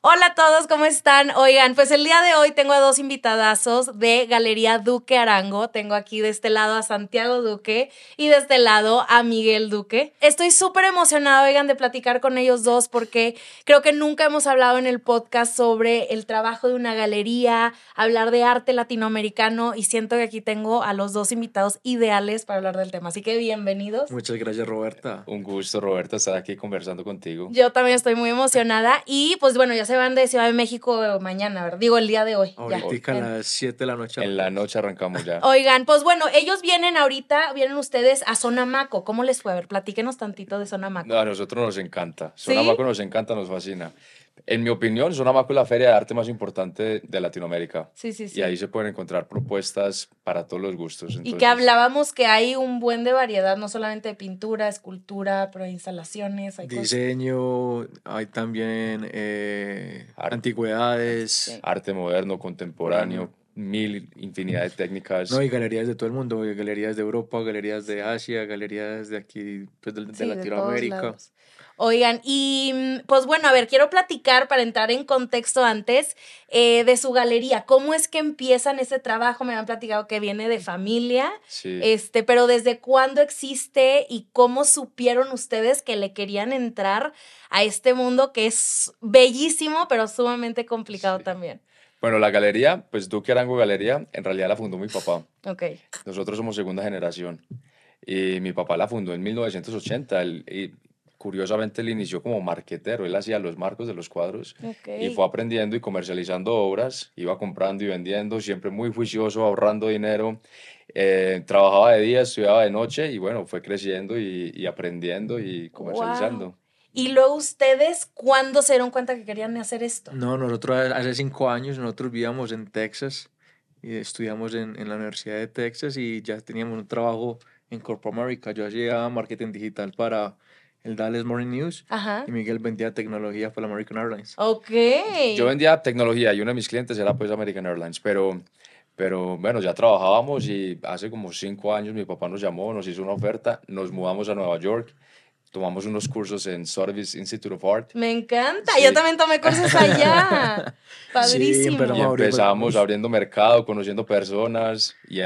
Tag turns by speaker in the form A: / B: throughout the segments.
A: Hola a todos, ¿cómo están? Oigan, pues el día de hoy tengo a dos invitadazos de Galería Duque Arango. Tengo aquí de este lado a Santiago Duque y de este lado a Miguel Duque. Estoy súper emocionada, oigan, de platicar con ellos dos porque creo que nunca hemos hablado en el podcast sobre el trabajo de una galería, hablar de arte latinoamericano y siento que aquí tengo a los dos invitados ideales para hablar del tema. Así que bienvenidos.
B: Muchas gracias, Roberta.
C: Un gusto, Roberta, estar aquí conversando contigo.
A: Yo también estoy muy emocionada y pues bueno, ya se van de Ciudad de México mañana, ¿verdad? Digo, el día de hoy.
B: Ahorita a las 7 de la noche.
C: En la noche arrancamos ya.
A: Oigan, pues bueno, ellos vienen ahorita, vienen ustedes a Sonamaco. ¿Cómo les fue? A ver, platíquenos tantito de Sonamaco.
C: No, a nosotros nos encanta. Sonamaco nos encanta, nos fascina. En mi opinión, Sonamaco es la feria de arte más importante de Latinoamérica.
A: Sí, sí, sí.
C: Y ahí se pueden encontrar propuestas para todos los gustos.
A: Y que hablábamos que hay un buen de variedad, no solamente de pintura, escultura, pero instalaciones. Hay
B: Diseño, hay también eh, antigüedades.
C: Arte moderno, contemporáneo. mil infinidad de técnicas.
B: No, y galerías de todo el mundo, galerías de Europa, galerías de Asia, galerías de aquí, pues de, Latinoamérica.
A: Oigan, y mm, pues bueno, a ver, quiero platicar para entrar en contexto antes eh, de su galería. ¿Cómo es que empiezan ese trabajo? Me han platicado que viene de familia,
C: sí.
A: este, pero ¿desde cuándo existe y cómo supieron ustedes que le querían entrar a este mundo que es bellísimo, pero sumamente complicado también?
C: Bueno, la galería, pues Duque Arango Galería, en realidad la fundó mi papá.
A: Ok.
C: Nosotros somos segunda generación. Y mi papá la fundó en 1980. y curiosamente él inició como marquetero, él hacía los marcos de los cuadros y fue aprendiendo y comercializando obras, iba comprando y vendiendo, siempre muy juicioso, ahorrando dinero, eh, trabajaba de día, estudiaba de noche y bueno, fue creciendo y, aprendiendo y comercializando.
A: ¿Y luego ustedes cuándo se dieron cuenta que querían hacer esto?
B: No, nosotros hace cinco años, nosotros vivíamos en Texas y estudiamos en, en la Universidad de Texas y ya teníamos un trabajo en Corpo America. Yo hacía marketing digital para el Dallas Morning News. Y Miguel vendía tecnología para American Airlines.
A: Ok.
C: Yo vendía tecnología y uno de mis clientes era pues American Airlines, pero, pero bueno, ya trabajábamos y hace como cinco años mi papá nos llamó, nos hizo una oferta, nos mudamos a Nueva York tomamos unos cursos en Service Institute of Art.
A: Me encanta, yo también tomé cursos allá. Padrísimo.
C: y empezamos abriendo mercado, conociendo personas y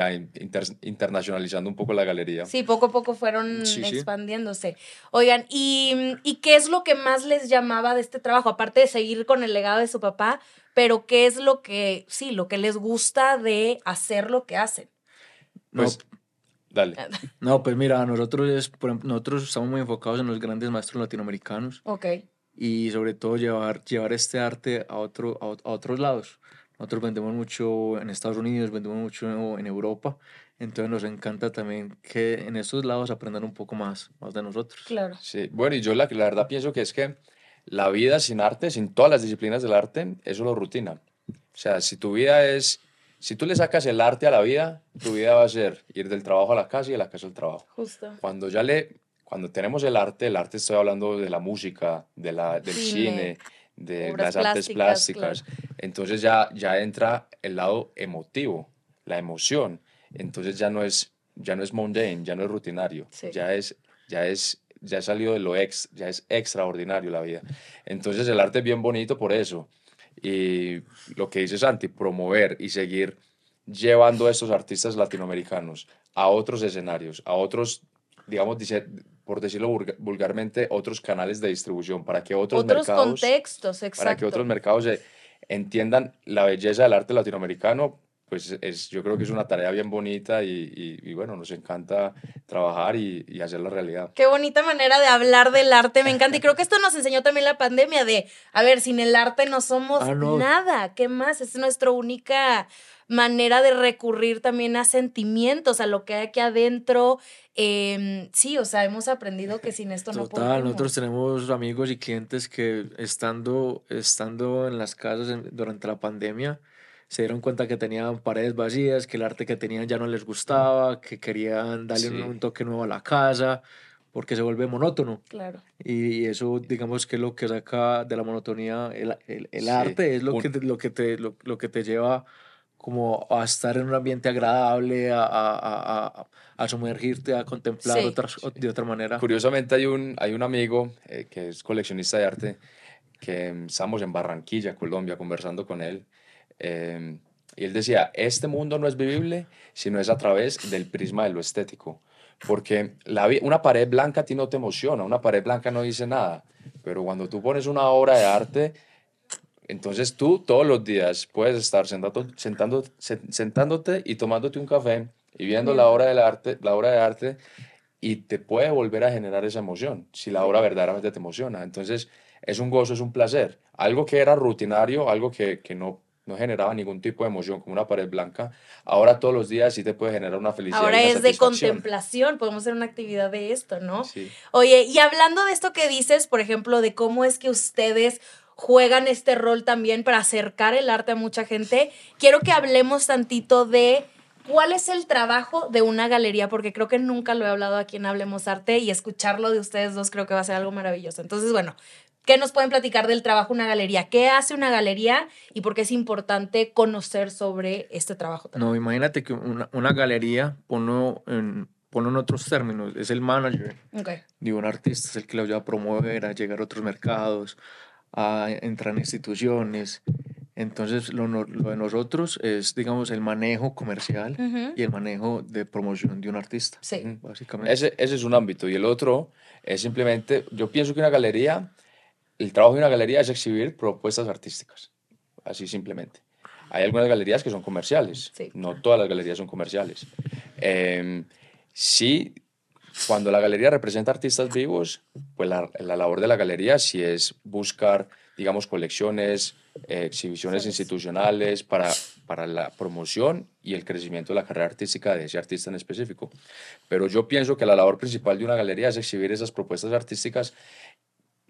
C: internacionalizando un poco la galería.
A: Sí, poco a poco fueron expandiéndose. Oigan, ¿y, ¿y qué es lo que más les llamaba de este trabajo? Aparte de seguir con el legado de su papá, pero ¿qué es lo que, sí, lo que les gusta de hacer lo que hacen?
C: Pues, Dale.
B: No, pues mira, nosotros, es, nosotros estamos muy enfocados en los grandes maestros latinoamericanos.
A: Ok.
B: Y sobre todo llevar, llevar este arte a, otro, a, otros lados. Nosotros vendemos mucho en Estados Unidos, vendemos mucho en Europa. Entonces nos encanta también que en esos lados aprendan un poco más, más de nosotros.
A: Claro.
C: Sí, bueno, y yo la, la verdad pienso que es que la vida sin arte, sin todas las disciplinas del arte, es solo rutina. O sea, si tu vida es si tú le sacas el arte a la vida, tu vida va a ser ir del trabajo a la casa y de la casa al trabajo.
A: Justo.
C: Cuando ya le, cuando tenemos el arte, el arte estoy hablando de la música, de la, del cine, de las artes plásticas, entonces ya, ya entra el lado emotivo, la emoción. Entonces ya no es, ya no es mundane, ya no es rutinario, ya es, ya es ya ha salido de lo ex, ya es extraordinario la vida. Entonces el arte es bien bonito por eso. Y lo que dice Santi, promover y seguir llevando a estos artistas latinoamericanos a otros escenarios, a otros, digamos, por decirlo vulgarmente, otros canales de distribución, para que otros,
A: otros
C: mercados...
A: contextos, exacto.
C: Para que otros mercados entiendan la belleza del arte latinoamericano, pues es, yo creo que es una tarea bien bonita y, y, bueno, nos encanta trabajar y, y, hacer la realidad.
A: Qué bonita manera de hablar del arte, me encanta. Y creo que esto nos enseñó también la pandemia de, a ver, sin el arte no somos ah, nada, ¿qué más? Es nuestra única manera de recurrir también a sentimientos, a lo que hay aquí adentro. Em, sí, o sea, hemos aprendido que sin esto no podemos.
B: Total, nosotros tenemos amigos y clientes que estando, estando en las casas durante la pandemia, se dieron cuenta que tenían paredes vacías, que el arte que tenían ya no les gustaba, que querían darle un, toque nuevo a la casa, porque se vuelve monótono.
A: Claro.
B: Y eso, digamos, que es lo que saca de la monotonía el, el, arte, es lo, que, lo, que te, lo, lo, que te lleva como a estar en un ambiente agradable, a, a, a, a sumergirte, a contemplar otras, de otra manera.
C: Curiosamente hay un, hay un amigo eh, que es coleccionista de arte que estamos en Barranquilla, Colombia, conversando con él. Em, y él decía, este mundo no es vivible si no es a través del prisma de lo estético. Porque la, una pared blanca a ti no te emociona, una pared blanca no dice nada. Pero cuando tú pones una obra de arte, entonces tú todos los días puedes estar sentado, sentando, sentándote y tomándote un café y viendo la obra, del arte, la obra de arte y te puede volver a generar esa emoción, si la obra verdaderamente te emociona. Entonces es un gozo, es un placer. Algo que era rutinario, algo que, que no no generaba ningún tipo de emoción como una pared blanca, ahora todos los días sí te puede generar una felicidad.
A: Ahora es de contemplación, podemos hacer una actividad de esto, ¿no? Sí. Oye, y hablando de esto que dices, por ejemplo, de cómo es que ustedes juegan este rol también para acercar el arte a mucha gente, quiero que hablemos tantito de cuál es el trabajo de una galería, porque creo que nunca lo he hablado aquí en Hablemos Arte y escucharlo de ustedes dos creo que va a ser algo maravilloso. Entonces, bueno, ¿Qué nos pueden platicar del trabajo de una galería? ¿Qué hace una galería y por qué es importante conocer sobre este trabajo?
B: No, imagínate que una, una galería, ponlo en, en otros términos, es el manager de un artista, es el que lo ayuda a promover, a llegar a otros mercados, a entrar en instituciones. Entonces, lo, lo de nosotros es, digamos, el manejo comercial y el manejo de promoción de un artista.
A: Sí.
C: Básicamente. Ese, ese es un ámbito. Y el otro es simplemente, yo pienso que una galería el trabajo de una galería es exhibir propuestas artísticas, así simplemente. Hay algunas galerías que son comerciales, no todas las galerías son comerciales. Eh, sí, cuando la galería representa artistas vivos, pues la, la, labor de la galería sí es buscar, digamos, colecciones, eh, exhibiciones institucionales para, para la promoción y el crecimiento de la carrera artística de ese artista en específico. Pero yo pienso que la labor principal de una galería es exhibir esas propuestas artísticas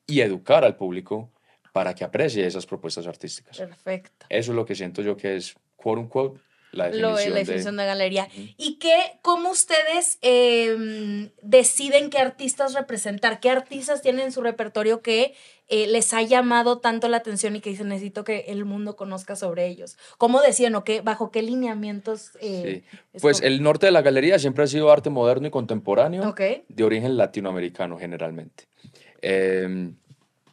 C: y educar al público para que aprecie esas propuestas artísticas.
A: Perfecto.
C: Eso es lo que siento yo que es, quote unquote, la definición,
A: lo, la definición de, galería. ¿Y qué, cómo ustedes em, deciden qué artistas representar? ¿Qué artistas tienen en su repertorio que eh, les ha llamado tanto la atención y que dicen necesito que el mundo conozca sobre ellos? ¿Cómo decían o qué, bajo qué lineamientos?
C: Eh, sí. Pues el norte de la galería siempre ha sido arte moderno y contemporáneo de origen latinoamericano generalmente. Em,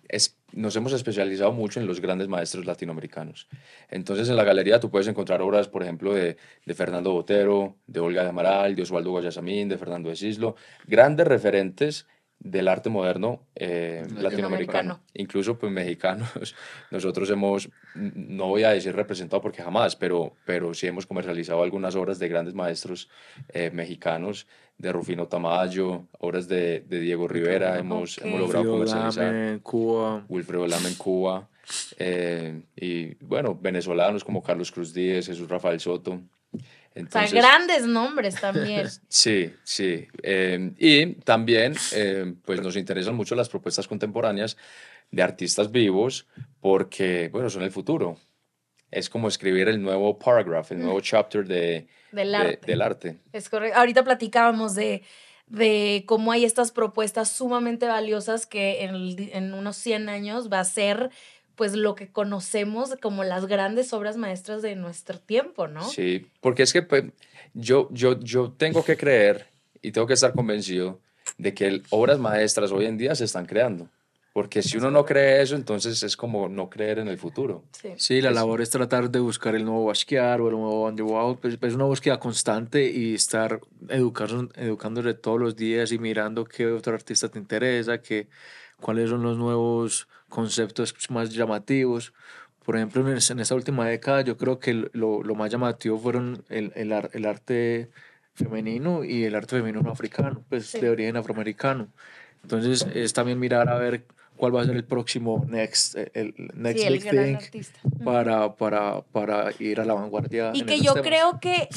C: es, nos hemos especializado mucho en los grandes maestros latinoamericanos. Entonces, en la galería tú puedes encontrar obras, por ejemplo, de, de Fernando Botero, de Olga de Amaral, de Osvaldo Guayasamín, de Fernando de Cislo, grandes referentes del arte moderno eh, latinoamericano, incluso pues mexicanos. Nosotros hemos, no voy a decir representado porque jamás, pero, pero sí hemos comercializado algunas obras de grandes maestros eh, mexicanos, de Rufino Tamayo, obras de, de Diego Rivera, hemos, hemos logrado comercializar.
B: en Cuba.
C: Wilfredo Lama en Cuba. Eh, y bueno, venezolanos como Carlos Cruz Díez, Jesús Rafael Soto
A: o sea, grandes nombres también.
C: Sí, sí. Em, y también, em, pues nos interesan mucho las propuestas contemporáneas de artistas vivos porque, bueno, son el futuro. Es como escribir el nuevo paragraph, el nuevo chapter de, del, arte. del arte.
A: Es correcto. Ahorita platicábamos de, de cómo hay estas propuestas sumamente valiosas que en, en unos 100 años va a ser pues lo que conocemos como las grandes obras maestras de nuestro tiempo, ¿no?
C: Sí, porque es que pues, yo, yo, yo tengo que creer y tengo que estar convencido de que obras maestras hoy en día se están creando. Porque si uno no cree eso, entonces es como no creer en el futuro.
B: Sí, la labor es tratar de buscar el nuevo Basquiat o el nuevo. Pues, pues, es una búsqueda constante y estar educando, educándose todos los días y mirando qué otro artista te interesa, qué, cuáles son los nuevos conceptos más llamativos. Por ejemplo, en, esta última década yo creo que lo, lo más llamativo fueron el, el, el, arte femenino y el arte femenino africano, pues de origen afroamericano. Entonces es también mirar a ver cuál va a ser el próximo next, el next big thing para, para, para ir a la vanguardia.
A: Y que yo creo que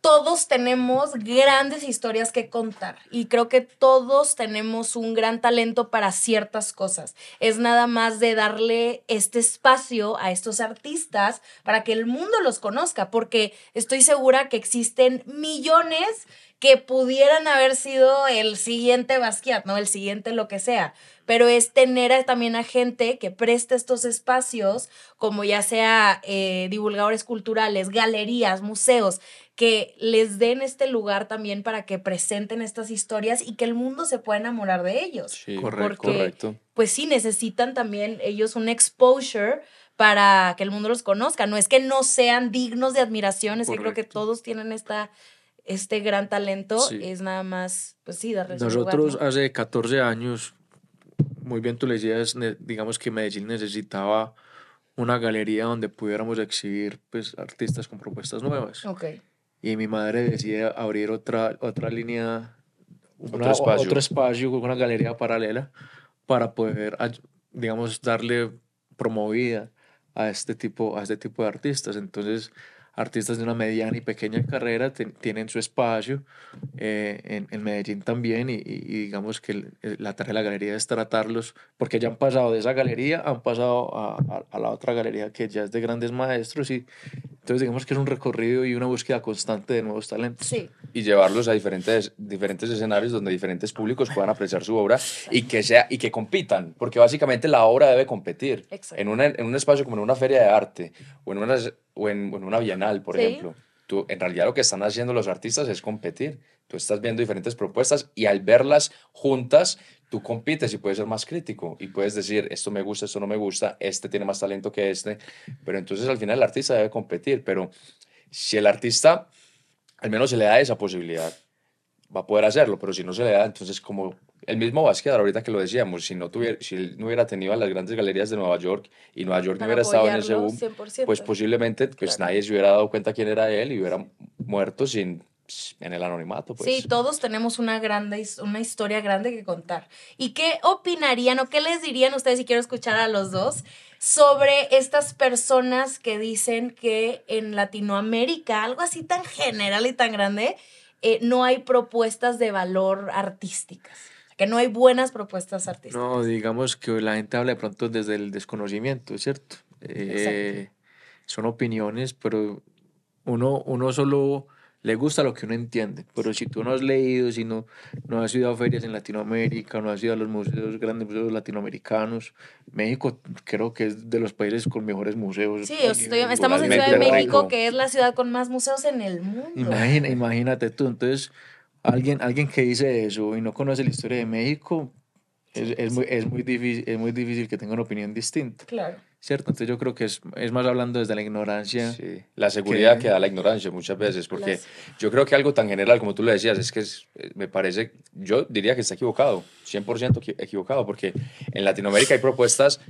A: todos tenemos grandes historias que contar y creo que todos tenemos un gran talento para ciertas cosas. Es nada más de darle este espacio a estos artistas para que el mundo los conozca, porque estoy segura que existen millones que pudieran haber sido el siguiente Basquiat, ¿no? El siguiente lo que sea. Pero es tener también a gente que preste estos espacios, como ya sea eh, divulgadores culturales, galerías, museos, que les den este lugar también para que presenten estas historias y que el mundo se pueda enamorar de ellos.
C: Sí, correcto, correcto.
A: Pues sí, necesitan también ellos un exposure para que el mundo los conozca. No es que no sean dignos de admiración, es que creo que todos tienen esta, este gran talento, es nada más, pues sí, darles
B: Nosotros lugar, hace 14 años, muy bien tú le decías, digamos que Medellín necesitaba una galería donde pudiéramos exhibir pues, artistas con propuestas nuevas.
A: Okay
B: y mi madre decide abrir otra, otra línea, otro, espacio. otro espacio, una galería paralela para poder, digamos, darle promovida a este tipo, a este tipo de artistas. Entonces, artistas de una mediana y pequeña carrera tienen su espacio eh, en, en, Medellín también y, y, digamos que la tarea de la galería es tratarlos porque ya han pasado de esa galería, han pasado a, a, a, la otra galería que ya es de grandes maestros y entonces digamos que es un recorrido y una búsqueda constante de nuevos talentos.
A: Sí.
C: Y llevarlos a diferentes, diferentes escenarios donde diferentes públicos puedan apreciar su obra y que, sea, y que compitan, porque básicamente la obra debe competir. En, una, en un espacio como en una feria de arte o en una, o en, en una bienal, por ejemplo. Tú, en realidad lo que están haciendo los artistas es competir. Tú estás viendo diferentes propuestas y al verlas juntas, tú compites y puedes ser más crítico y puedes decir, esto me gusta, esto no me gusta, este tiene más talento que este, pero entonces al final el artista debe competir, pero si el artista al menos se le da esa posibilidad, va a poder hacerlo, pero si no se le da, entonces como el mismo Basquiat, ahorita que lo decíamos, si no, tuviera, si él no hubiera tenido a las grandes galerías de Nueva York y Nueva York no hubiera estado en ese boom, pues posiblemente pues nadie se hubiera dado cuenta quién era él y hubiera muerto sin en el anonimato. Pues.
A: Sí, todos tenemos una, grande, una historia grande que contar. ¿Y qué opinarían o qué les dirían ustedes, si quiero escuchar a los dos, sobre estas personas que dicen que en Latinoamérica, algo así tan general y tan grande, eh, no hay propuestas de valor artísticas? Que no hay buenas propuestas artísticas.
B: No, digamos que la gente habla de pronto desde el desconocimiento, ¿cierto? Eh, son opiniones, pero uno, uno solo le gusta lo que uno entiende, pero si tú no has leído, si no, no has ido a ferias en Latinoamérica, no has ido a los museos, grandes museos latinoamericanos, México creo que es de los países con mejores museos.
A: Sí, estamos en Ciudad de México, que es la ciudad con más museos en el mundo.
B: Imagina, imagínate tú, entonces alguien, alguien que dice eso y no conoce la historia de México, es, es, muy, es, muy difícil, es muy difícil que tenga una opinión distinta.
A: Claro.
B: ¿Cierto? Entonces yo creo que es, es más hablando desde la ignorancia.
C: Sí, la seguridad que, da la ignorancia muchas veces, porque yo creo que algo tan general como tú le decías, es que eh, me parece, yo diría que está equivocado, 100% equivocado, porque en Latinoamérica hay propuestas,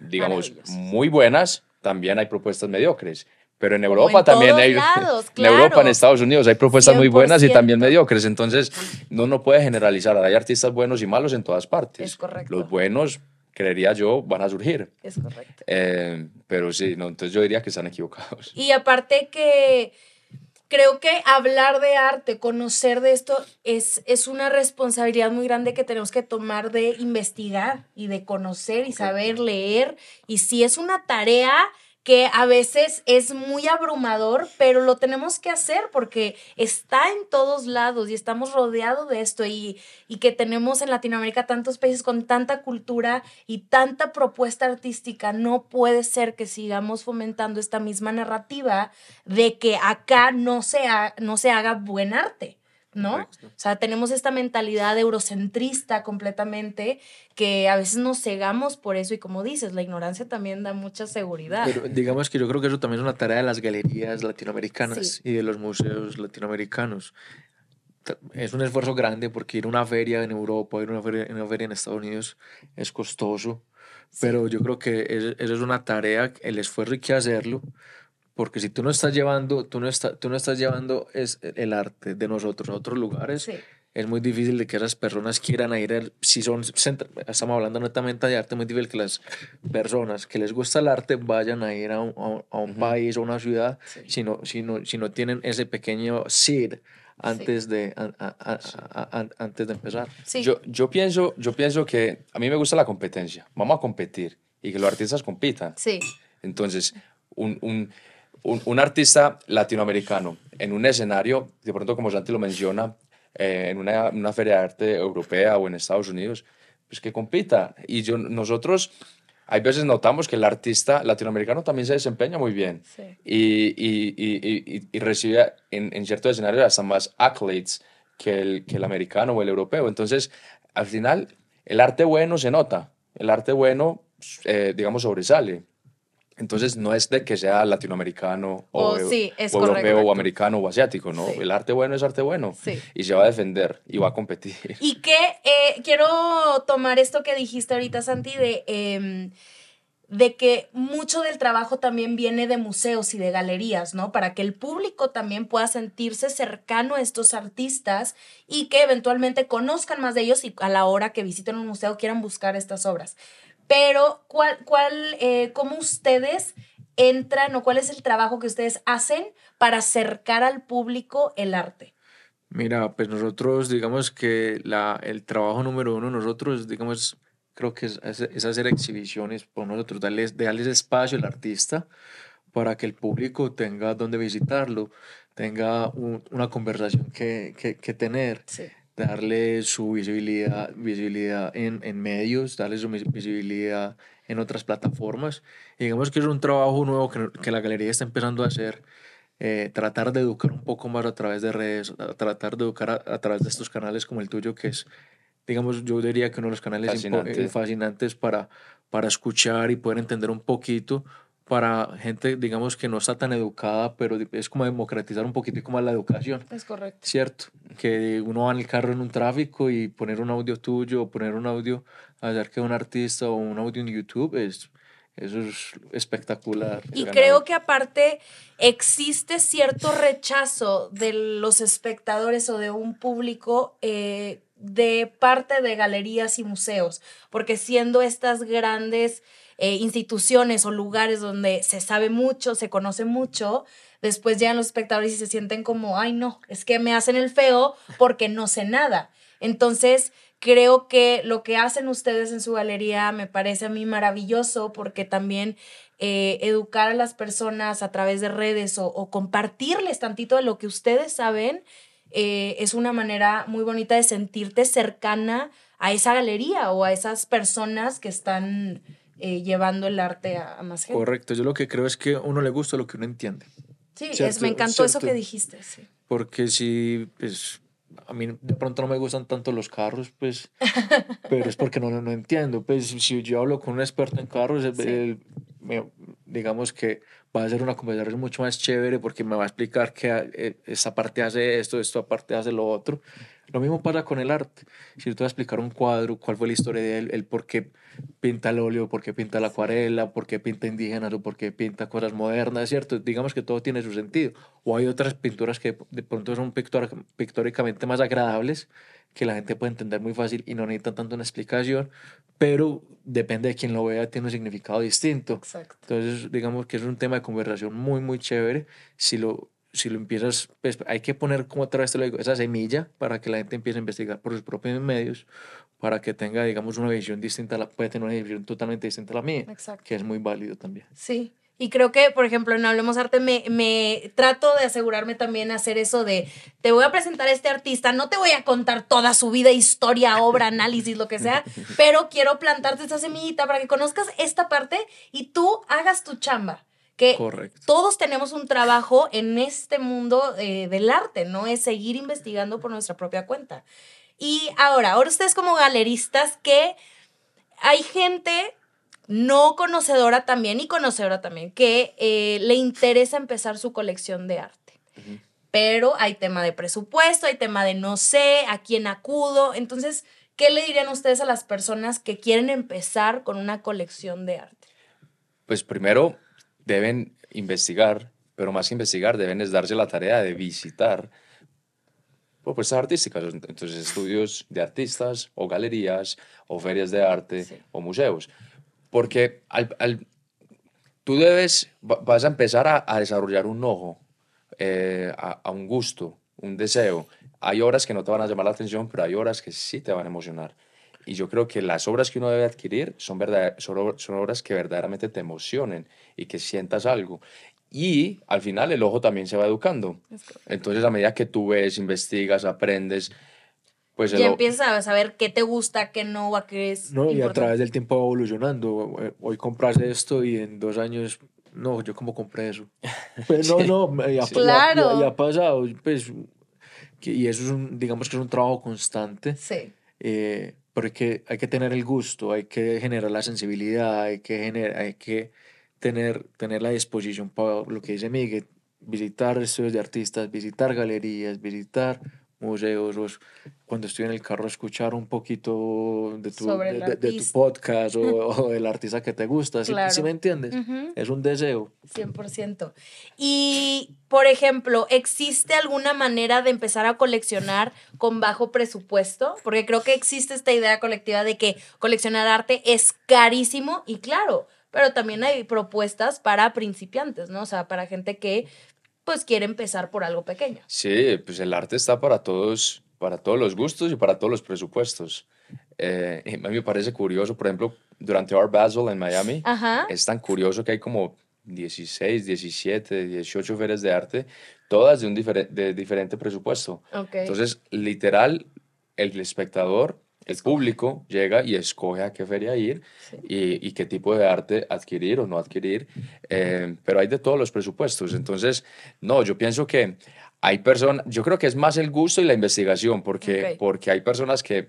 C: digamos, muy buenas, también hay propuestas mediocres. Pero en Europa también hay, en Europa, en Estados Unidos hay propuestas muy buenas y también mediocres. Entonces, no no puede generalizar. Hay artistas buenos y malos en todas partes.
A: Es correcto.
C: Los buenos creería yo, van a surgir.
A: Es correcto.
C: Eh, pero sí, no, entonces yo diría que están equivocados.
A: Y aparte que creo que hablar de arte, conocer de esto, es, es una responsabilidad muy grande que tenemos que tomar de investigar y de conocer y saber leer. Y si es una tarea que a veces es muy abrumador, pero lo tenemos que hacer porque está en todos lados y estamos rodeados de esto y, y que tenemos en Latinoamérica tantos países con tanta cultura y tanta propuesta artística. No puede ser que sigamos fomentando esta misma narrativa de que acá no se, no se haga buen arte. ¿No? O sea, tenemos esta mentalidad eurocentrista completamente que a veces nos cegamos por eso y como dices, la ignorancia también da mucha seguridad.
B: Pero digamos que yo creo que eso también es una tarea de las galerías latinoamericanas y de los museos latinoamericanos. Es un esfuerzo grande porque ir a una feria en Europa, ir a una feria, una feria en Estados Unidos es costoso, pero yo creo que eso es una tarea, el esfuerzo hay que hacerlo porque si tú no estás llevando, tú no, está, tú no estás llevando es el arte de nosotros a otros lugares, es muy difícil de que esas personas quieran ir, si son, estamos hablando netamente de arte, muy difícil que las personas que les gusta el arte vayan a ir a un, a un, país o una ciudad si, no, si, no, si no tienen ese pequeño seed antes, de, antes de empezar.
C: Yo, yo, pienso, yo pienso que a mí me gusta la competencia, vamos a competir y que los artistas compitan.
A: Sí.
C: Entonces, un, un un, artista latinoamericano en un escenario, de pronto como Santi lo menciona, eh, en una, una, feria de arte europea o en Estados Unidos, pues que compita. Y yo, nosotros hay veces notamos que el artista latinoamericano también se desempeña muy bien y, y, y, y, recibe en, en ciertos escenarios hasta más accolades que el, que el americano o el europeo. Entonces, al final, el arte bueno se nota, el arte bueno, eh, digamos, sobresale. Entonces no es de que sea latinoamericano o, europeo o americano o asiático, ¿no? El arte bueno es arte bueno y se va a defender y va a competir.
A: Y que eh, quiero tomar esto que dijiste ahorita, Santi, de, em, de que mucho del trabajo también viene de museos y de galerías, ¿no? Para que el público también pueda sentirse cercano a estos artistas y que eventualmente conozcan más de ellos y a la hora que visiten un museo quieran buscar estas obras. Pero, ¿cuál, cuál, eh, ¿cómo ustedes entran o cuál es el trabajo que ustedes hacen para acercar al público el arte?
B: Mira, pues nosotros, digamos que la, el trabajo número uno, nosotros, digamos, creo que es, es, hacer exhibiciones por nosotros, darles, darles espacio al artista para que el público tenga donde visitarlo, tenga una conversación que, que, que tener. Sí darle su visibilidad, visibilidad en, en, medios, darle su visibilidad en otras plataformas. Y digamos que es un trabajo nuevo que, que la galería está empezando a hacer, eh, tratar de educar un poco más a través de redes, tratar de educar a, través de estos canales como el tuyo, que es, digamos, yo diría que uno de los canales Fascinante. fascinantes para, para escuchar y poder entender un poquito para gente, digamos, que no está tan educada, pero es como democratizar un poquito como la educación.
A: Es correcto.
B: Cierto, que uno va en el carro en un tráfico y poner un audio tuyo o poner un audio, hacer que un artista o un audio en YouTube, es, eso es espectacular.
A: Y creo que aparte existe cierto rechazo de los espectadores o de un público eh, de parte de galerías y museos, porque siendo estas grandes eh, instituciones o lugares donde se sabe mucho, se conoce mucho, después llegan los espectadores y se sienten como, ay no, es que me hacen el feo porque no sé nada. Entonces, creo que lo que hacen ustedes en su galería me parece a mí maravilloso porque también eh, educar a las personas a través de redes o, compartirles tantito de lo que ustedes saben eh, es una manera muy bonita de sentirte cercana a esa galería o a esas personas que están eh, llevando el arte a, más gente.
B: Correcto, yo lo que creo es que a uno le gusta lo que uno entiende.
A: Sí, es, me encantó eso que dijiste, sí.
B: Porque si, pues, a mí de pronto no me gustan tanto los carros, pues, pero es porque no, no, entiendo. Pues si yo hablo con un experto en carros, digamos que va a ser una conversación mucho más chévere porque me va a explicar que eh, esta parte hace esto, esta parte hace lo otro. Lo mismo pasa con el arte. Si yo te voy a explicar un cuadro, cuál fue la historia de él, el por qué pinta el óleo, por qué pinta la acuarela, por qué pinta indígenas o por qué pinta cosas modernas, ¿cierto? Digamos que todo tiene su sentido. O hay otras pinturas que de pronto son pictóricamente más agradables, que la gente puede entender muy fácil y no necesita tanto una explicación, pero depende de quién lo vea, tiene un significado distinto. Exacto. Entonces, digamos que es un tema de conversación muy, muy chévere. Si lo si lo empiezas, pues hay que poner como otra vez te lo digo, esa semilla para que la gente empiece a investigar por sus propios medios, para que tenga, digamos, una visión distinta, la, puede tener una visión totalmente distinta a la mía, que es muy válido también.
A: Sí, y creo que, por ejemplo, en Hablemos Arte me, me trato de asegurarme también hacer eso de, te voy a presentar a este artista, no te voy a contar toda su vida, historia, obra, análisis, lo que sea, pero quiero plantarte esta semillita para que conozcas esta parte y tú hagas tu chamba que todos tenemos un trabajo en este mundo eh, del arte, ¿no? Es seguir investigando por nuestra propia cuenta. Y ahora, ahora ustedes como galeristas, que hay gente no conocedora también y conocedora también, que eh, le interesa empezar su colección de arte. Pero hay tema de presupuesto, hay tema de no sé, a quién acudo. Entonces, ¿qué le dirían ustedes a las personas que quieren empezar con una colección de arte?
C: Pues primero, deben investigar, pero más que investigar, deben es darse la tarea de visitar propuestas artísticas, entonces estudios de artistas o galerías o ferias de arte o museos. Porque al, al, tú debes, vas a empezar a, a desarrollar un ojo, eh, a, a, un gusto, un deseo. Hay horas que no te van a llamar la atención, pero hay horas que sí te van a emocionar. Y yo creo que las obras que uno debe adquirir son, verdad, son, obras que verdaderamente te emocionen y que sientas algo. y al final el ojo también se va educando. Entonces a medida que tú ves, investigas, aprendes, pues
A: ya empiezas a saber qué te gusta, qué no, a qué es.
B: No, y a través del tiempo va evolucionando. Eh, hoy compras esto y en dos años, no, yo como compré eso. Pues no, no, ya, claro. ya, ha pasado. Pues, y eso es un, digamos que es un trabajo constante. Sí. Eh, porque hay que tener el gusto, hay que generar la sensibilidad, hay que, generar, hay que tener, tener la disposición para lo que dice Miguel, visitar estudios de artistas, visitar galerías, visitar museos, cuando estoy en el carro escuchar un poquito de tu, de, tu podcast o, del artista que te gusta, ¿sí, me entiendes? Es un deseo.
A: 100%. Y, por ejemplo, ¿existe alguna manera de empezar a coleccionar con bajo presupuesto? Porque creo que existe esta idea colectiva de que coleccionar arte es carísimo y claro, pero también hay propuestas para principiantes, ¿no? O sea, para gente que pues quiere empezar por algo pequeño.
C: Sí, pues el arte está para todos, para todos los gustos y para todos los presupuestos. Eh, a mí me parece curioso, por ejemplo, durante Art Basel en Miami, es tan curioso que hay como 16, 17, 18 ferias de arte, todas de un de diferente presupuesto. Entonces, literal, el espectador el público llega y escoge a qué feria ir y, y, qué tipo de arte adquirir o no adquirir, eh, pero hay de todos los presupuestos. Entonces, no, yo pienso que hay personas, yo creo que es más el gusto y la investigación, porque, porque hay personas que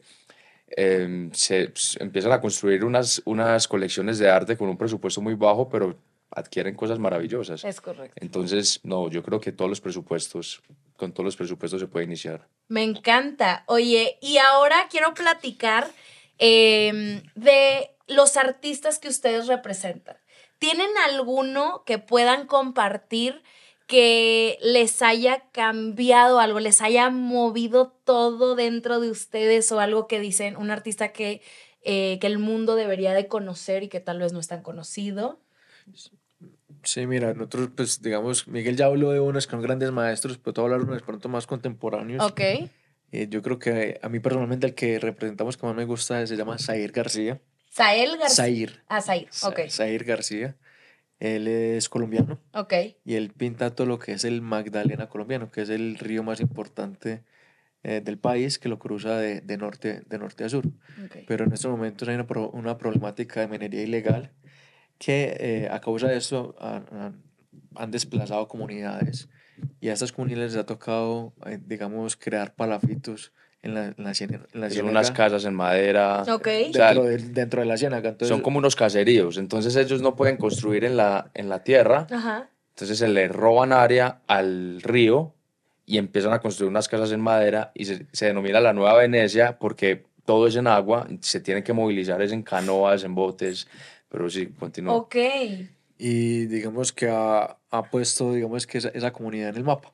C: eh, se, empiezan a construir unas, unas colecciones de arte con un presupuesto muy bajo, pero adquieren cosas maravillosas.
A: Es correcto.
C: Entonces, no, yo creo que todos los presupuestos, con todos los presupuestos se puede iniciar.
A: Me encanta. Oye, y ahora quiero platicar em, de los artistas que ustedes representan. ¿Tienen alguno que puedan compartir que les haya cambiado algo, les haya movido todo dentro de ustedes o algo que dicen, un artista que, eh, que el mundo debería de conocer y que tal vez no es tan conocido?
B: Sí, mira, nosotros, pues, digamos, Miguel ya habló de unos que son grandes maestros, pero voy a hablar de unos pronto más contemporáneos. Ok. Eh, yo creo que a mí personalmente el que representamos que más me gusta se llama Zair García.
A: ¿Zael García?
B: Zair.
A: Ah, Zair, ok.
B: Zair García. Él es colombiano. Ok. Y él pinta todo lo que es el Magdalena colombiano, que es el río más importante eh, del país que lo cruza de, de, norte, de norte a sur. Okay. Pero en estos momentos hay una, una problemática de minería ilegal que eh, a causa de eso han, han, desplazado comunidades y a estas comunidades les ha tocado, eh, digamos, crear palafitos en la, en la, en
C: Son unas casas en madera.
B: Okay. Dentro, de, dentro, de, la ciénaga.
C: Entonces, son como unos caseríos. Entonces ellos no pueden construir en la, en la tierra. Ajá. Entonces se le roban área al río y empiezan a construir unas casas en madera y se, se denomina la Nueva Venecia porque todo es en agua, se tienen que movilizar es en canoas, en botes. Pero sí, continúa.
A: Ok.
B: Y digamos que ha, ha puesto, digamos que esa, esa, comunidad en el mapa.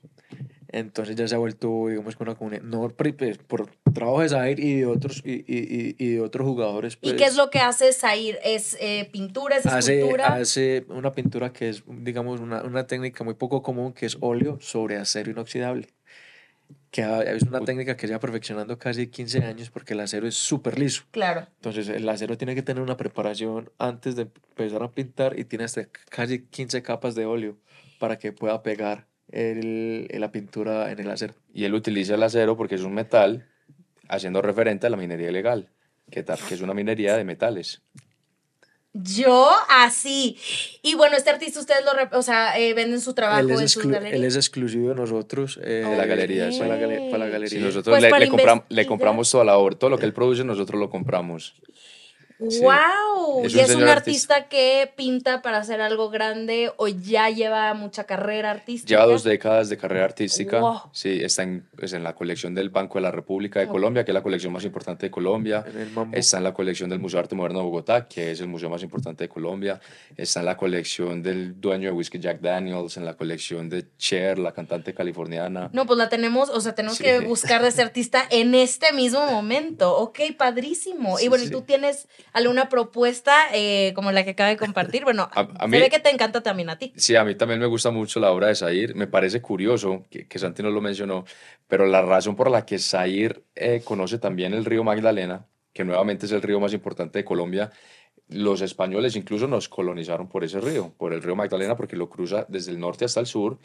B: Entonces ya se ha vuelto, digamos que una comunidad, no por, pues, por trabajo de Zaire y de otros, y, y, y de otros jugadores.
A: Pues, ¿Y qué es lo que hace Zaire? ¿Es eh, pintura, es
B: escultura? Hace una pintura que es, digamos, una, una técnica muy poco común, que es óleo sobre acero inoxidable que es una técnica que lleva perfeccionando casi 15 años porque el acero es súper liso. Claro. Entonces el acero tiene que tener una preparación antes de empezar a pintar y tiene hasta casi 15 capas de óleo para que pueda pegar el, la pintura en el acero.
C: Y él utiliza el acero porque es un metal haciendo referente a la minería ilegal, que, que es una minería de metales.
A: Yo así. Y bueno, este artista ustedes lo, o sea, eh, venden su trabajo
B: en
A: sus galerías.
B: Él es exclusivo de nosotros.
C: Eh, de la galería.
B: Para la, para la galería.
C: Sí, nosotros pues le, le, le, compramos toda la obra, todo lo que él produce nosotros lo compramos.
A: ¡Wow! ¿Y es un artista, que pinta para hacer algo grande o ya lleva mucha carrera artística?
C: Lleva dos décadas de carrera artística. Sí, está en, pues, en la colección del Banco de la República de Colombia, que es la colección más importante de Colombia. está en la colección del Museo de Arte Moderno de Bogotá, que es el museo más importante de Colombia. Está en la colección del dueño de Whisky Jack Daniels, en la colección de Cher, la cantante californiana.
A: No, pues la tenemos, o sea, tenemos que buscar de ese artista en este mismo momento. Ok, padrísimo. y bueno, y tú tienes alguna propuesta eh, como la que acaba de compartir. Bueno, a, mí, se ve que te encanta también a ti.
C: Sí, a mí también me gusta mucho la obra de Zair. Me parece curioso que, que Santi no lo mencionó, pero la razón por la que Zair eh, conoce también el río Magdalena, que nuevamente es el río más importante de Colombia, los españoles incluso nos colonizaron por ese río, por el río Magdalena, porque lo cruza desde el norte hasta el sur.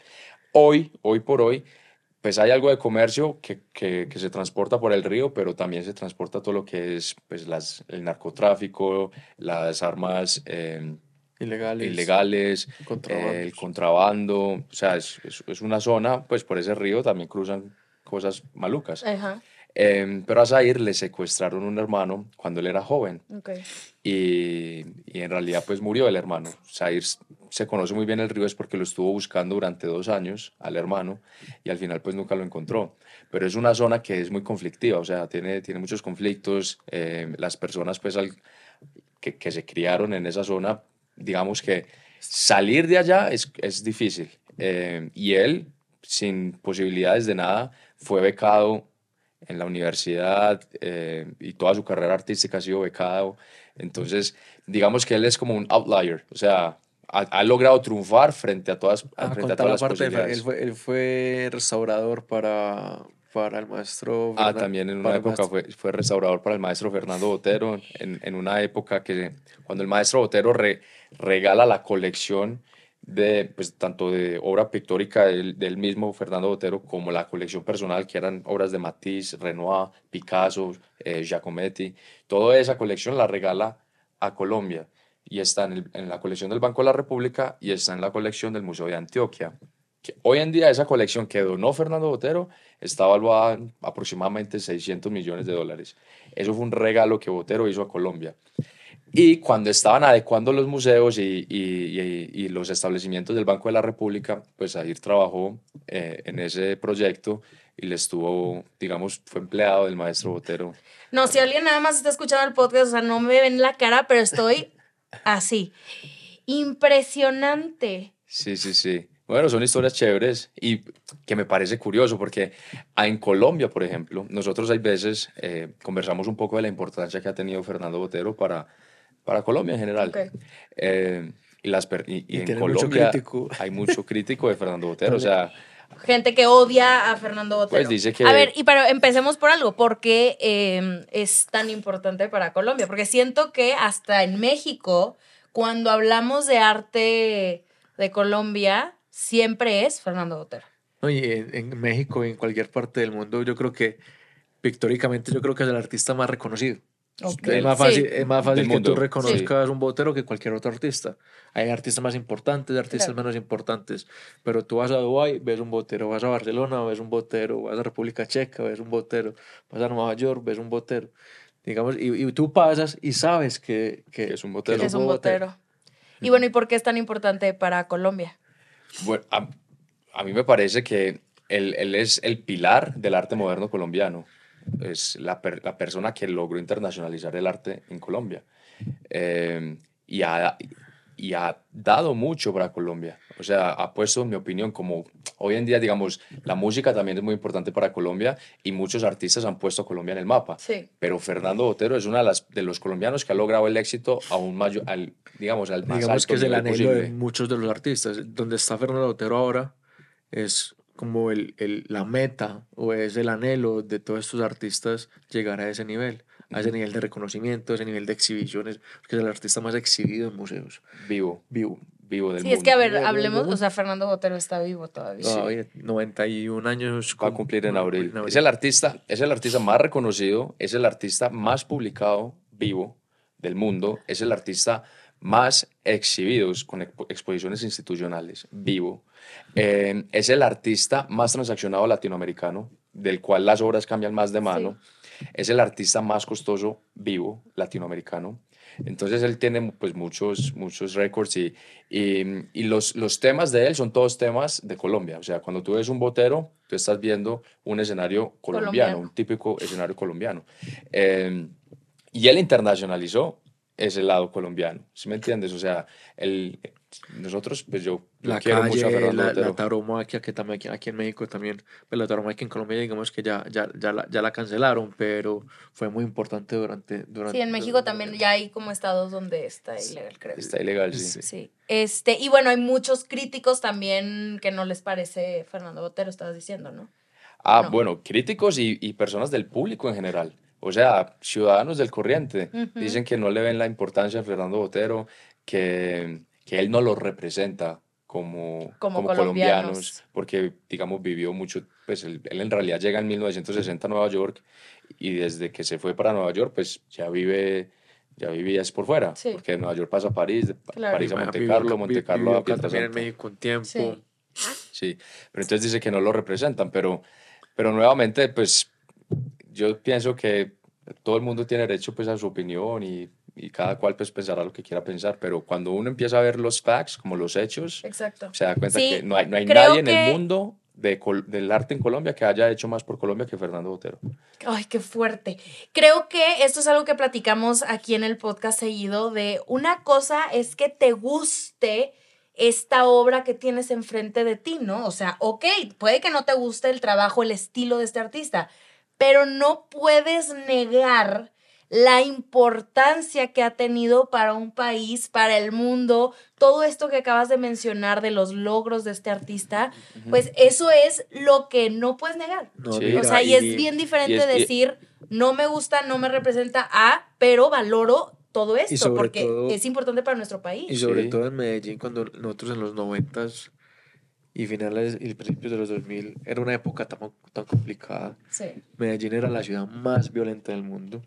C: Hoy, hoy por hoy, pues hay algo de comercio que, que, que, se transporta por el río, pero también se transporta todo lo que es pues, las, el narcotráfico, las armas eh,
B: ilegales,
C: ilegales el contrabando. O sea, es, es, una zona, pues por ese río también cruzan cosas malucas. Ajá. Em, pero a Zair le secuestraron un hermano cuando él era joven. Y, y, en realidad pues murió el hermano. Zair se conoce muy bien el río es porque lo estuvo buscando durante dos años al hermano y al final pues nunca lo encontró. Pero es una zona que es muy conflictiva, o sea, tiene, tiene muchos conflictos. Em, las personas pues al, que, que, se criaron en esa zona, digamos que salir de allá es, es difícil. Em, y él, sin posibilidades de nada, fue becado en la universidad eh, y toda su carrera artística ha sido becado. Entonces, digamos que él es como un outlier, o sea, ha, logrado triunfar frente a todas, ah, frente a todas las
B: posibilidades. Él fue, él fue restaurador para, para el maestro.
C: ah, también en una época fue, fue, restaurador para el maestro Fernando Botero, en, en una época que cuando el maestro Botero regala la colección de, pues, tanto de obra pictórica del, del, mismo Fernando Botero como la colección personal, que eran obras de Matisse, Renoir, Picasso, eh, Giacometti. Toda esa colección la regala a Colombia y está en, en, la colección del Banco de la República y está en la colección del Museo de Antioquia. Que hoy en día esa colección que donó Fernando Botero está evaluada en aproximadamente 600 millones de dólares. Eso fue un regalo que Botero hizo a Colombia. Y cuando estaban adecuando los museos y, y, y, los establecimientos del Banco de la República, pues ahí trabajó eh, en ese proyecto y le estuvo, digamos, fue empleado del maestro Botero.
A: No, si alguien nada más está escuchando el podcast, o sea, no me ven la cara, pero estoy así. Impresionante.
C: Sí, sí, sí. Bueno, son historias chéveres y que me parece curioso porque en Colombia, por ejemplo, nosotros hay veces eh, conversamos un poco de la importancia que ha tenido Fernando Botero para para Colombia en general. Eh, y, las, y, en Colombia hay mucho crítico de Fernando Botero, o sea...
A: Gente que odia a Fernando Botero.
C: Pues dice que...
A: A ver, y pero empecemos por algo. ¿Por qué em, es tan importante para Colombia? Porque siento que hasta en México, cuando hablamos de arte de Colombia, siempre es Fernando Botero.
B: Oye, en, en México y en cualquier parte del mundo, yo creo que pictóricamente, yo creo que es el artista más reconocido. Es más fácil, es más fácil que tú reconozcas un botero que cualquier otro artista. Hay artistas más importantes, artistas menos importantes, pero tú vas a Dubái, ves un botero, vas a Barcelona, ves un botero, vas a República Checa, ves un botero, vas a Nueva York, ves un botero. Digamos, y, y tú pasas y sabes que, que,
C: es un botero.
A: es un botero. Y bueno, ¿y por qué es tan importante para Colombia?
C: Bueno, a, a mí me parece que él, él es el pilar del arte moderno colombiano es la, la persona que logró internacionalizar el arte en Colombia. Eh, y, ha, y ha dado mucho para Colombia. O sea, ha puesto, en mi opinión, como hoy en día, digamos, la música también es muy importante para Colombia y muchos artistas han puesto a Colombia en el mapa.
A: Sí.
C: Pero Fernando Botero es uno de, las, de los colombianos que ha logrado el éxito aún mayor, al, digamos, al más
B: digamos que es el anhelo de muchos de los artistas. Donde está Fernando Botero ahora es como el, el, la meta o es el anhelo de todos estos artistas llegar a ese nivel, a ese nivel de reconocimiento, a ese nivel de exhibiciones, porque es el artista más exhibido en museos.
C: Vivo.
B: Vivo.
C: Vivo del
A: sí, es que a ver, hablemos, o sea, Fernando Botero está vivo todavía.
B: Todavía, 91 años.
C: Va a cumplir en abril. Es el artista, es el artista más reconocido, es el artista más publicado vivo del mundo, es el artista más exhibidos con exposiciones institucionales, vivo. Eh, es el artista más transaccionado latinoamericano, del cual las obras cambian más de mano. Es el artista más costoso vivo latinoamericano. Entonces él tiene pues muchos, muchos récords y, y, los, los temas de él son todos temas de Colombia. O sea, cuando tú ves un botero, tú estás viendo un escenario colombiano, un típico escenario colombiano. Eh, y él internacionalizó ese lado colombiano, ¿sí me entiendes? O sea, el, nosotros, pues yo,
B: la quiero mucho a Fernando la, la tauromaquia, que también aquí, aquí, en México también, pues la tauromaquia en Colombia digamos que ya, ya, ya, la, ya la cancelaron, pero fue muy importante durante... durante
A: sí, en México también ya hay como estados donde está ilegal, creo.
C: Está ilegal, sí.
A: Sí. Este, y bueno, hay muchos críticos también que no les parece Fernando Botero, estabas diciendo, ¿no?
C: Ah, bueno, críticos y, y personas del público en general o sea, ciudadanos del corriente, dicen que no le ven la importancia a Fernando Botero, que, que él no los representa como, como, colombianos. porque, digamos, vivió mucho, pues él, en realidad llega en 1960 a Nueva York y desde que se fue para Nueva York, pues ya vive, ya vivía es por fuera, porque de Nueva York pasa a París, de París a Monte Carlo, Monte Carlo a Pietrasanta.
B: también en México un tiempo.
C: Sí. sí, pero entonces dice que no lo representan, pero, pero nuevamente, pues yo pienso que todo el mundo tiene derecho pues a su opinión y y cada cual pues pensará lo que quiera pensar, pero cuando uno empieza a ver los facts, como los hechos,
A: Exacto.
C: se da cuenta que no hay, no hay nadie en el mundo de, del arte en Colombia que haya hecho más por Colombia que Fernando Botero.
A: Ay, qué fuerte. Creo que esto es algo que platicamos aquí en el podcast seguido de una cosa es que te guste esta obra que tienes enfrente de ti, ¿no? O sea, ok, puede que no te guste el trabajo, el estilo de este artista, pero no puedes negar la importancia que ha tenido para un país, para el mundo, todo esto que acabas de mencionar de los logros de este artista, pues eso es lo que no puedes negar. o sea, y, es bien diferente decir, no me gusta, no me representa a, pero valoro todo esto, porque es importante para nuestro país.
B: Y sobre todo en Medellín, cuando nosotros en los noventas y finales y principios de los 2000 era una época tan, tan complicada. Medellín era la ciudad más violenta del mundo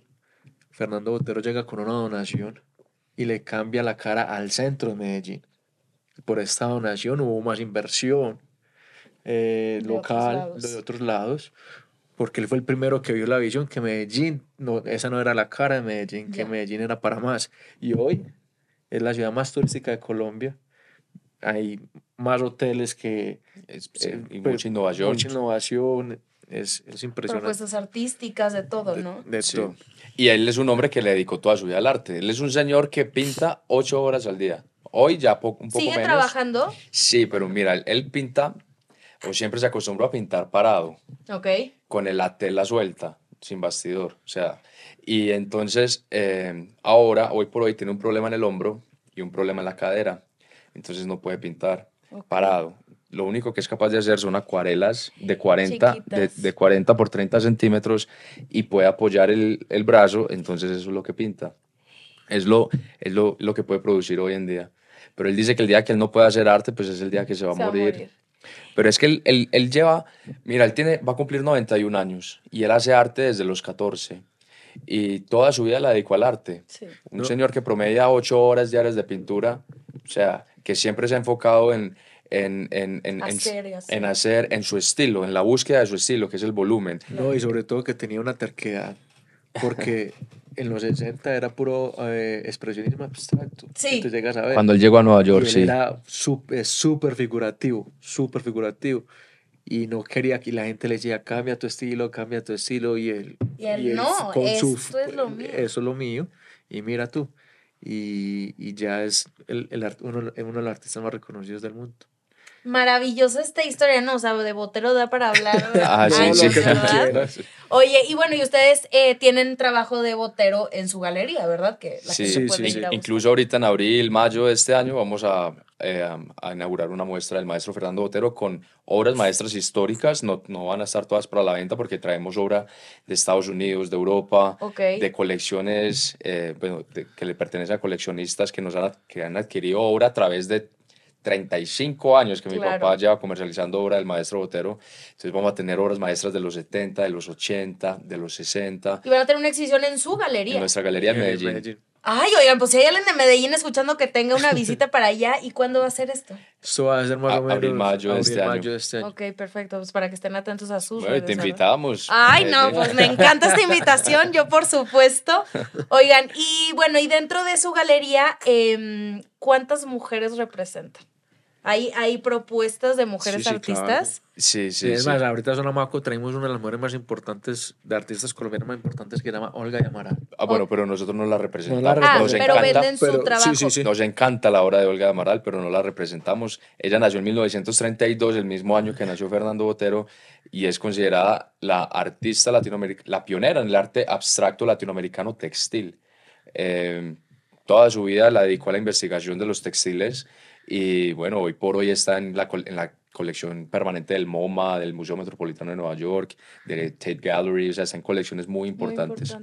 B: Fernando Botero llega con una donación y le cambia la cara al centro de Medellín. Por esta donación hubo más inversión eh, local de otros lados, porque él fue el primero que vio la visión que Medellín, no, esa no era la cara de Medellín, que Medellín era para más. Y hoy es la ciudad más turística de Colombia. Hay más hoteles que...
C: Es, eh, y mucha innovación.
B: Mucha innovación es, es impresionante.
A: Propuestas artísticas, de todo, ¿no?
B: De, todo.
C: Y él es un hombre que le dedicó toda su vida al arte. Él es un señor que pinta ocho horas al día. Hoy ya un poco
A: ¿Sigue trabajando?
C: Sí, pero mira, él pinta, o siempre se acostumbró a pintar parado.
A: Ok.
C: Con la tela suelta, sin bastidor. O sea, y entonces eh, ahora, hoy por hoy, tiene un problema en el hombro y un problema en la cadera. Entonces no puede pintar parado lo único que es capaz de hacer son acuarelas de 40, de, 40 por 30 centímetros y puede apoyar el, el, brazo, entonces eso es lo que pinta. Es, lo, es lo, lo, que puede producir hoy en día. Pero él dice que el día que él no puede hacer arte, pues es el día que se va, a, morir. Pero es que él, él, él, lleva, mira, él tiene, va a cumplir 91 años y él hace arte desde los 14 y toda su vida la dedicó al arte. Un señor que promedia 8 horas diarias de pintura, o sea, que siempre se ha enfocado en, en, en, en, hacer, en, hacer, en su estilo, en la búsqueda de su estilo, que es el volumen.
B: No, y sobre todo que tenía una terquedad, porque en los 60 era puro eh, expresionismo abstracto.
A: Sí.
B: llegas a ver.
C: Cuando él llegó a Nueva York, sí.
B: Era súper figurativo, súper figurativo. Y no quería que la gente le decía, cambia tu estilo, cambia tu estilo. Y él,
A: y él, no, esto es lo mío.
B: Eso es lo mío. Y mira tú. Y, y ya es el, el, uno, uno de los artistas más reconocidos del mundo.
A: Maravillosa esta historia, ¿no? O sea, de Botero da para hablar. ah, sí, sí, ¿verdad? Oye, y bueno, y ustedes eh, tienen trabajo de Botero en su galería, ¿verdad? Que
C: la sí, sí, sí. Incluso ahorita en abril, mayo de este año vamos a, eh, a, inaugurar una muestra del maestro Fernando Botero con obras maestras históricas. No, no van a estar todas para la venta porque traemos obra de Estados Unidos, de Europa, de colecciones eh, bueno, que le pertenecen a coleccionistas que, nos han, que han adquirido obra a través de 35 años que mi papá lleva comercializando obra del maestro Botero. Entonces vamos a tener obras maestras de los 70, de los 80, de los 60.
A: Y van a tener una exhibición en su galería.
C: En nuestra galería en Medellín.
A: Ay, oigan, pues si hay alguien de Medellín escuchando que tenga una visita para allá, ¿y cuándo va a ser esto?
B: Esto va a ser más o menos
C: abril, mayo, de, este
B: mayo de este año.
A: Ok, perfecto, pues para que estén atentos a sus
C: Bueno, te invitamos.
A: Ay, no, pues me encanta esta invitación, yo por supuesto. Oigan, y bueno, y dentro de su galería, eh, ¿cuántas mujeres representan? ¿Hay, hay propuestas de mujeres artistas?
C: Sí, sí,
B: Es más, ahorita en Maco traemos una de las mujeres más importantes, de artistas colombianas más importantes, que se llama Olga Yamaral.
C: Ah, bueno, pero nosotros no la representamos.
A: ah, nos pero encanta, venden su trabajo.
C: Nos encanta la obra de Olga Yamaral, pero no la representamos. Ella nació en 1932, el mismo año que nació Fernando Botero, y es considerada la artista latinoamericana, la pionera en el arte abstracto latinoamericano textil. Eh, toda su vida la dedicó a la investigación de los textiles y bueno, hoy por hoy está en la, en la colección permanente del MoMA, del Museo Metropolitano de Nueva York, de Tate Gallery, o sea, están colecciones muy importantes.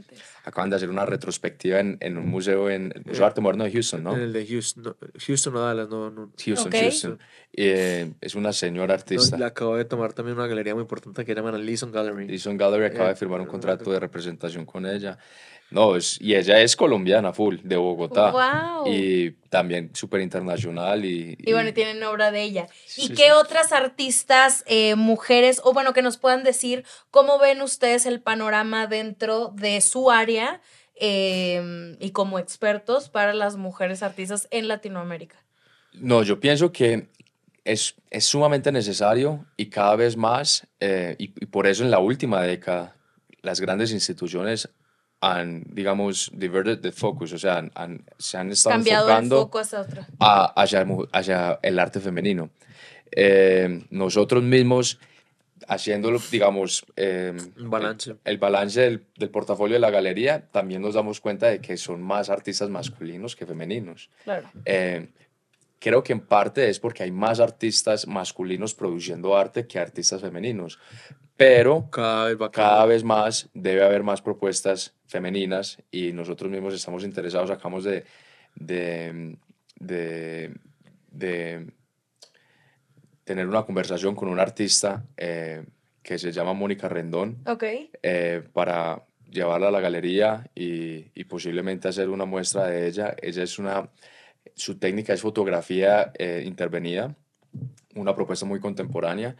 C: Acaban de hacer una retrospectiva en, en un museo, en el Museo de Arte Moderno de Houston, ¿no?
B: En el de Houston, Houston o Dallas, no, no.
C: Houston, Houston. Eh, es una señora artista.
B: le acabo de tomar también una galería muy importante que llaman Leeson Gallery.
C: Leeson Gallery acaba de eh, firmar un contrato de representación con ella. No, es, y ella es colombiana full, de Bogotá.
A: Wow.
C: Y también súper internacional. Y,
A: y, bueno, tienen obra de ella. ¿Y qué otras artistas, eh, mujeres, o bueno, que nos puedan decir cómo ven ustedes el panorama dentro de su área em, y como expertos para las mujeres artistas en Latinoamérica?
C: No, yo pienso que es, es sumamente necesario y cada vez más, eh, y, y por eso en la última década, las grandes instituciones han, digamos, diverted the focus, o sea, han, se han estado
A: Cambiado
C: enfocando
A: el foco hacia, otra.
C: hacia, el arte femenino. Eh, nosotros mismos, haciéndolo, digamos, eh,
B: balance.
C: El, balance del, del, portafolio de la galería, también nos damos cuenta de que son más artistas masculinos que femeninos.
A: Claro.
C: Eh, creo que en parte es porque hay más artistas masculinos produciendo arte que artistas femeninos, pero
B: cada vez,
C: cada vez más debe haber más propuestas femeninas y nosotros mismos estamos interesados, acabamos de, de, de, tener una conversación con un artista eh, que se llama Mónica Rendón
A: okay.
C: Eh, para llevarla a la galería y, y, posiblemente hacer una muestra de ella. Ella es una, su técnica es fotografía eh, intervenida, una propuesta muy contemporánea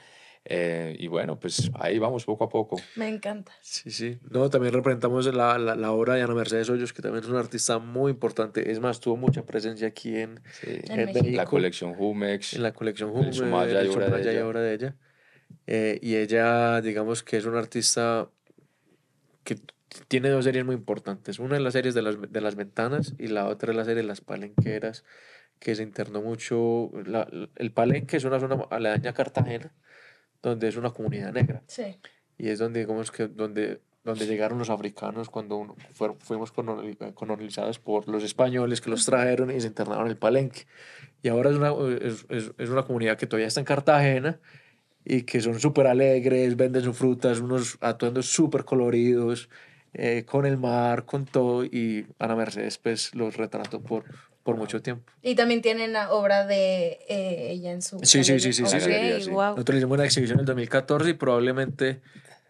C: eh, y bueno, pues ahí vamos poco a poco.
A: Me encanta.
B: Sí, sí. No, también representamos la, la, la obra de Ana Mercedes Hoyos, que también es una artista muy importante. Es más, tuvo mucha presencia aquí en,
C: en, la colección Humex.
B: En la colección Humex. En Sumaya y obra, de ella. de ella. Eh, y ella, digamos que es una artista que tiene dos series muy importantes. Una es la serie de las, de las ventanas y la otra es la serie de las palenqueras, que se internó mucho. La, el palenque es una zona aledaña a Cartagena donde es una comunidad negra.
A: Sí.
B: Y es donde, digamos que, donde, donde llegaron los africanos cuando fuimos colonizados por los españoles que los trajeron y se internaron en el Palenque. Y ahora es una, es, es, es una comunidad que todavía está en Cartagena y que son súper alegres, venden sus frutas, unos atuendos súper coloridos, eh, con el mar, con todo. Y Ana Mercedes, pues, los retrató por, por mucho tiempo.
A: Y también tienen la obra de eh, ella en su...
B: Sí, sí, sí, sí, sí, Nosotros hicimos una exhibición en el 2014 y probablemente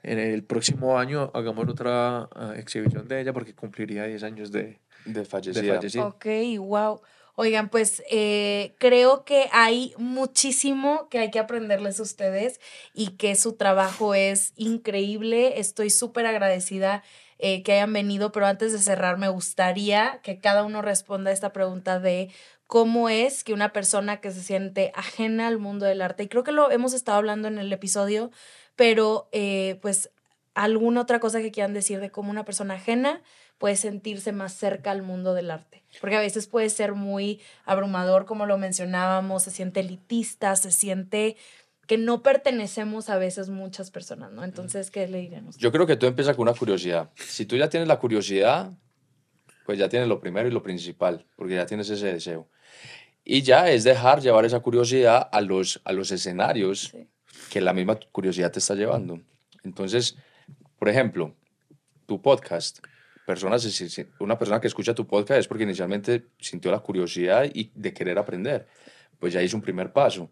B: en el próximo año hagamos otra ah, exhibición de ella porque cumpliría 10 años de,
C: de fallecida.
A: Ok, wow. Oigan, pues eh, creo que hay muchísimo que hay que aprenderles a ustedes y que su trabajo es increíble. Estoy súper agradecida eh, que hayan venido, pero antes de cerrar me gustaría que cada uno responda a esta pregunta de cómo es que una persona que se siente ajena al mundo del arte, y creo que lo hemos estado hablando en el episodio, pero eh, pues alguna otra cosa que quieran decir de cómo una persona ajena puede sentirse más cerca al mundo del arte. Porque a veces puede ser muy abrumador, como lo mencionábamos, se siente elitista, se siente que no pertenecemos a veces muchas personas, ¿no? Entonces, ¿qué le dirían
C: Yo creo que tú empiezas con una curiosidad. Si tú ya tienes la curiosidad, pues ya tienes lo primero y lo principal, porque ya tienes ese deseo. Y ya es dejar llevar esa curiosidad a los, a los escenarios que la misma curiosidad te está llevando. Entonces, por ejemplo, tu podcast. Personas, una persona que escucha tu podcast es porque inicialmente sintió la curiosidad y de querer aprender. Pues ya hizo un primer paso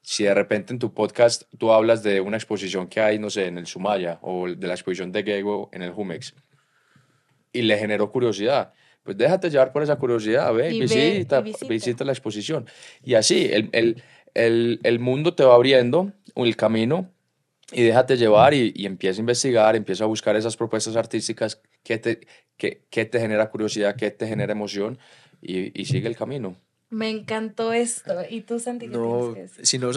C: si de repente en tu podcast tú hablas de una exposición que hay, no sé, en el Sumaya o de la exposición de Gego en el Jumex y le generó curiosidad, pues déjate llevar por esa curiosidad, ve, y visita, visita. la exposición. Y así, el, el, el, el, mundo te va abriendo el camino y déjate llevar y, y, empieza a investigar, empieza a buscar esas propuestas artísticas que te, que, que te genera curiosidad, que te genera emoción y, y sigue el camino.
A: Me encantó esto. ¿Y tú, Santi, qué
B: no, si no,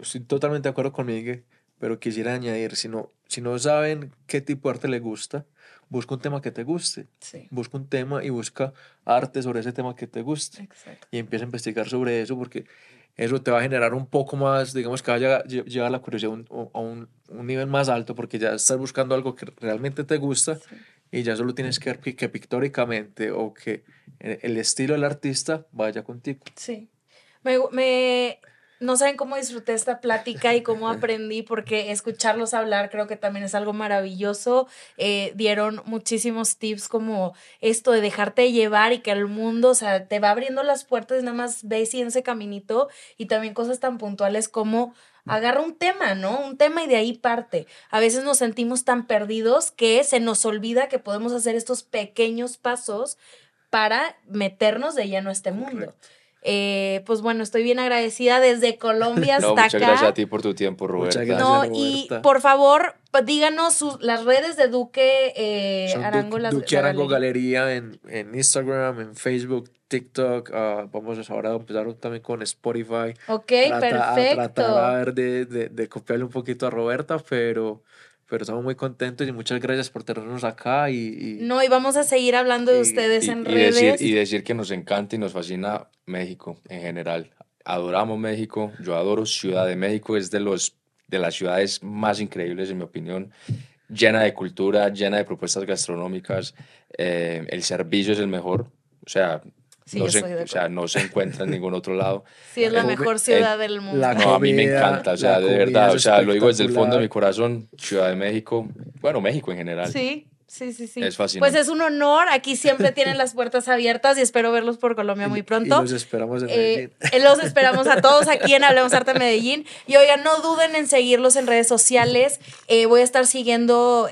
B: estoy totalmente de acuerdo con Miguel, pero quisiera añadir, si no, si no saben qué tipo de arte le gusta, busca un tema que te guste.
A: Sí.
B: Busca un tema y busca arte sobre ese tema que te guste.
A: Exacto.
B: Y empieza a investigar sobre eso porque eso te va a generar un poco más, digamos que vaya a llevar la curiosidad a un, un, nivel más alto porque ya estás buscando algo que realmente te gusta y ya solo tienes que ver que pictóricamente o que el estilo del artista vaya contigo.
A: Sí. Me, me no saben cómo disfruté esta plática y cómo aprendí, porque escucharlos hablar creo que también es algo maravilloso. Eh, dieron muchísimos tips como esto de dejarte llevar y que el mundo, o sea, te va abriendo las puertas, nada más ves y en ese caminito y también cosas tan puntuales como agarra un tema, ¿no? Un tema y de ahí parte. A veces nos sentimos tan perdidos que se nos olvida que podemos hacer estos pequeños pasos para meternos de lleno a este mundo. Eh, pues bueno, estoy bien agradecida desde Colombia hasta
C: muchas
A: acá.
C: gracias a ti por tu tiempo, Roberta.
A: no, y por favor, díganos las redes de Duque eh, Arango.
B: Duque Arango Galería en, en, Instagram, en Facebook, TikTok. Uh, vamos ahora a empezar también con Spotify.
A: Ok, perfecto. A
B: tratar de, de, de copiarle un poquito a Roberta, pero pero estamos muy contentos y muchas gracias por tenernos acá. Y,
A: no, y vamos a seguir hablando de ustedes en redes.
C: Decir, y decir que nos encanta y nos fascina México en general. Adoramos México, yo adoro Ciudad de México, es de, los, de las ciudades más increíbles, en mi opinión, llena de cultura, llena de propuestas gastronómicas, eh, el servicio es el mejor, o sea, no, se, o sea, no se encuentra en ningún otro lado.
A: Sí, es la mejor ciudad del mundo.
C: no, a mí me encanta, o sea, de verdad, o sea, lo digo desde el fondo de mi corazón, Ciudad de México, bueno, México en general.
A: Sí. Sí, sí, sí.
C: Es fascinante.
A: Pues es un honor. Aquí siempre tienen las puertas abiertas y espero verlos por Colombia muy pronto. Y
B: los esperamos en eh, Medellín.
A: Eh, los esperamos a todos aquí en Hablemos Arte Medellín. Y oigan, no duden en seguirlos en redes sociales. Eh, voy a estar siguiendo,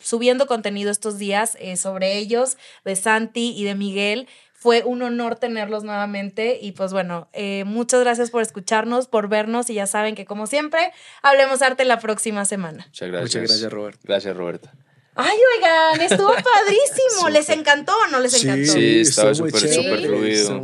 A: subiendo contenido estos días sobre ellos, de Santi y de Miguel. Fue un honor tenerlos nuevamente y pues bueno, eh, muchas gracias por escucharnos, por vernos y ya saben que como siempre, hablemos arte la próxima semana.
C: Muchas gracias.
B: Muchas gracias, Roberta.
C: Gracias, Roberta.
A: Ay, oigan, estuvo padrísimo. ¿Les encantó o no les encantó?
C: Sí, estaba súper, súper fluido.